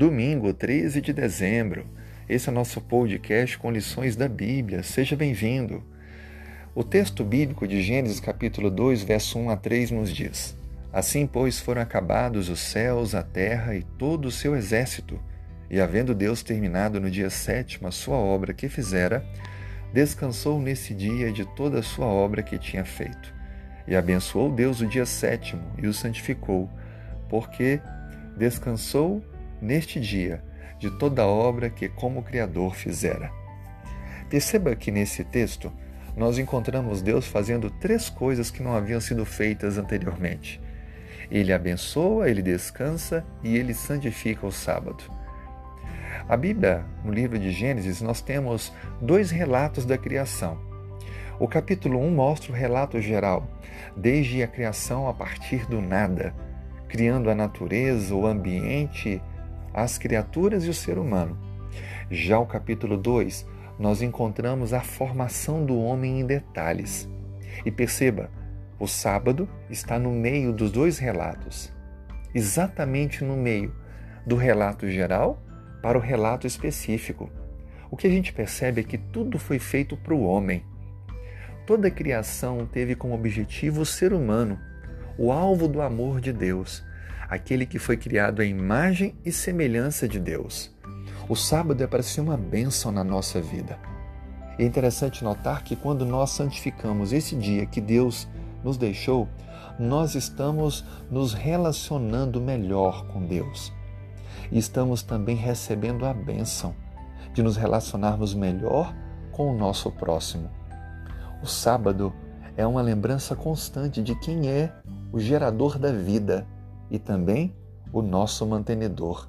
Domingo, 13 de dezembro. Esse é o nosso podcast com lições da Bíblia. Seja bem-vindo. O texto bíblico de Gênesis capítulo 2, verso 1 a 3 nos diz: Assim, pois, foram acabados os céus, a terra e todo o seu exército, e havendo Deus terminado no dia sétimo a sua obra que fizera, descansou nesse dia de toda a sua obra que tinha feito. E abençoou Deus o dia sétimo e o santificou, porque descansou neste dia de toda a obra que como Criador fizera. Perceba que nesse texto nós encontramos Deus fazendo três coisas que não haviam sido feitas anteriormente. Ele abençoa, ele descansa e ele santifica o sábado. A Bíblia, no livro de Gênesis, nós temos dois relatos da criação. O capítulo 1 mostra o relato geral, desde a criação a partir do nada, criando a natureza, o ambiente as criaturas e o ser humano. Já o capítulo 2, nós encontramos a formação do homem em detalhes. E perceba, o sábado está no meio dos dois relatos, exatamente no meio do relato geral para o relato específico. O que a gente percebe é que tudo foi feito para o homem. Toda a criação teve como objetivo o ser humano, o alvo do amor de Deus aquele que foi criado à imagem e semelhança de Deus. O sábado é para ser uma bênção na nossa vida. É interessante notar que quando nós santificamos esse dia que Deus nos deixou, nós estamos nos relacionando melhor com Deus. E estamos também recebendo a bênção de nos relacionarmos melhor com o nosso próximo. O sábado é uma lembrança constante de quem é o gerador da vida e também o nosso mantenedor.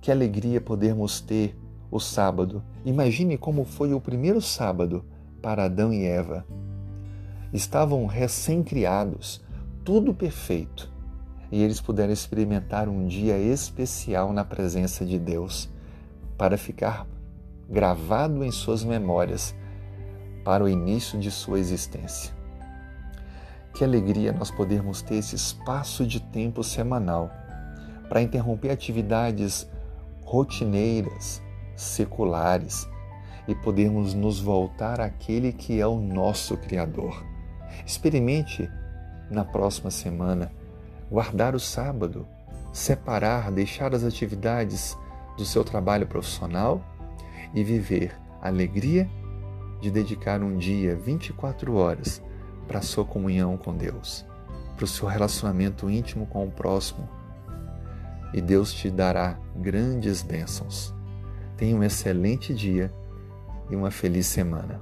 Que alegria podermos ter o sábado. Imagine como foi o primeiro sábado para Adão e Eva. Estavam recém-criados, tudo perfeito, e eles puderam experimentar um dia especial na presença de Deus para ficar gravado em suas memórias para o início de sua existência. Que alegria nós podermos ter esse espaço de tempo semanal para interromper atividades rotineiras, seculares e podermos nos voltar àquele que é o nosso Criador. Experimente na próxima semana guardar o sábado, separar, deixar as atividades do seu trabalho profissional e viver a alegria de dedicar um dia 24 horas para a sua comunhão com Deus, para o seu relacionamento íntimo com o próximo. E Deus te dará grandes bênçãos. Tenha um excelente dia e uma feliz semana.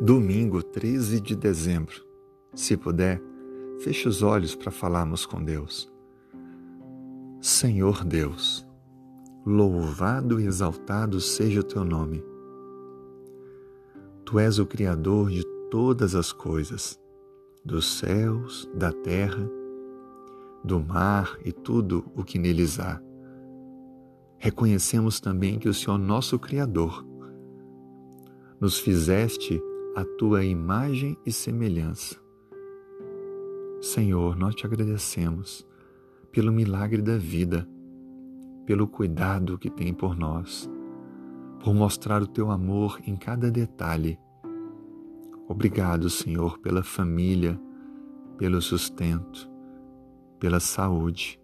Domingo 13 de dezembro. Se puder, feche os olhos para falarmos com Deus. Senhor Deus, louvado e exaltado seja o teu nome. Tu és o Criador de todas as coisas, dos céus, da terra, do mar e tudo o que neles há. Reconhecemos também que o Senhor, nosso Criador, nos fizeste a tua imagem e semelhança. Senhor, nós te agradecemos pelo milagre da vida, pelo cuidado que tem por nós, por mostrar o teu amor em cada detalhe. Obrigado, Senhor, pela família, pelo sustento, pela saúde.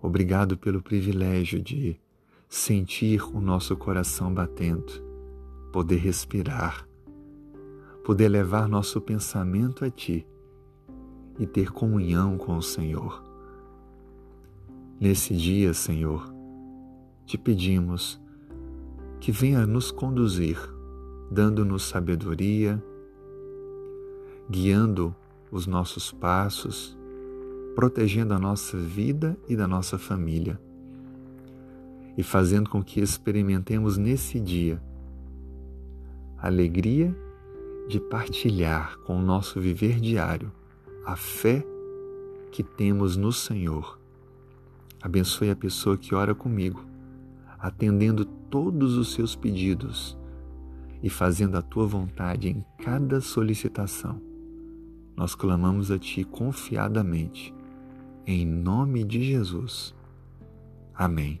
Obrigado pelo privilégio de sentir o nosso coração batendo, poder respirar, poder levar nosso pensamento a Ti e ter comunhão com o Senhor. Nesse dia, Senhor, te pedimos que venha nos conduzir, dando-nos sabedoria, guiando os nossos passos, protegendo a nossa vida e da nossa família e fazendo com que experimentemos nesse dia a alegria de partilhar com o nosso viver diário a fé que temos no Senhor Abençoe a pessoa que ora comigo, atendendo todos os seus pedidos e fazendo a tua vontade em cada solicitação. Nós clamamos a ti confiadamente, em nome de Jesus. Amém.